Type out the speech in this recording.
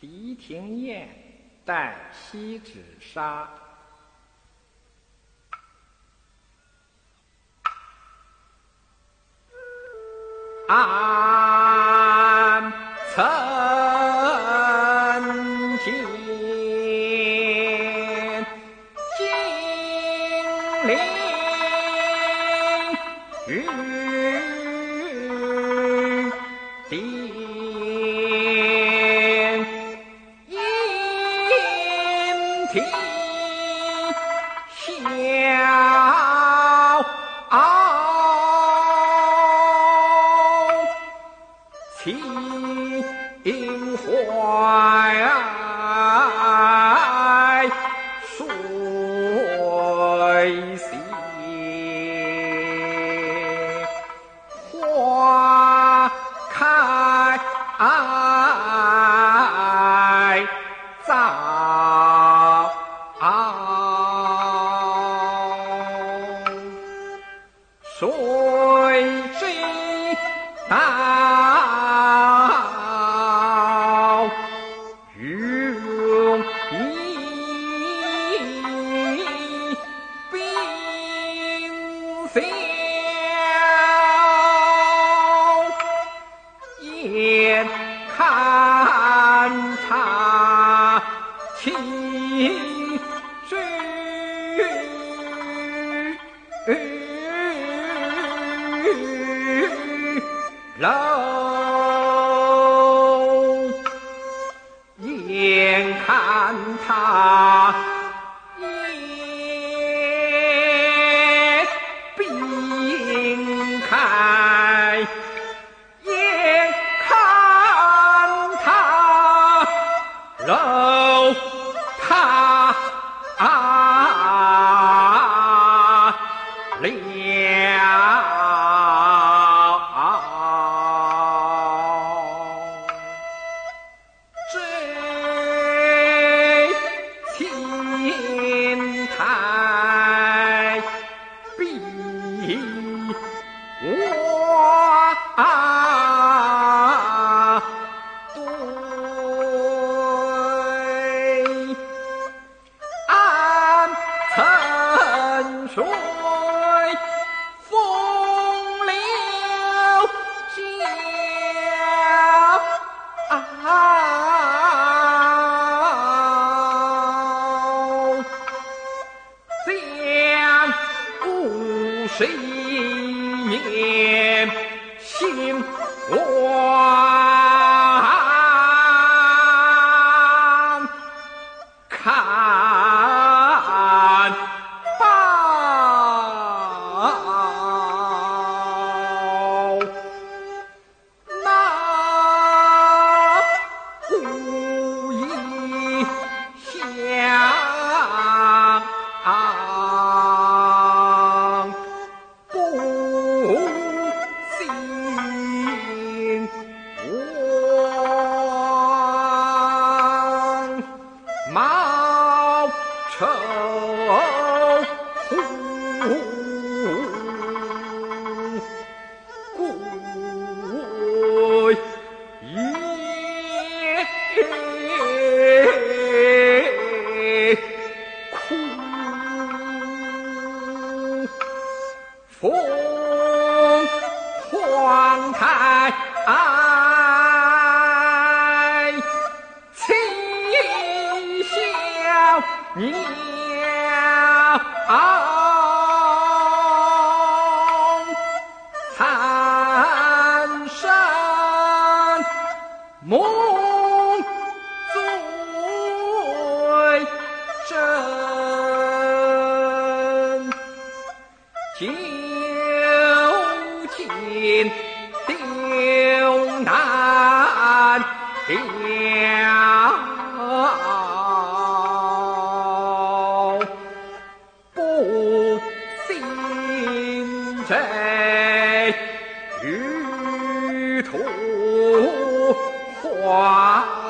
李廷燕代西纸纱。安曾经金陵玉啼笑。秦淮谁知道如一冰消眼看他情 Love. 水风流江，将五十年兴亡，凰台。鸟残生梦最难了。这玉兔花。